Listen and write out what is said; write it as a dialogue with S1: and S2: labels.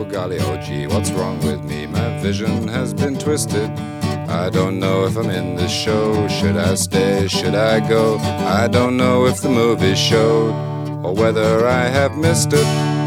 S1: Oh golly, oh gee, what's wrong with me? My vision has been twisted. I don't know if I'm in this show. Should I stay? Should I go? I don't know if the movie showed or whether I have missed it.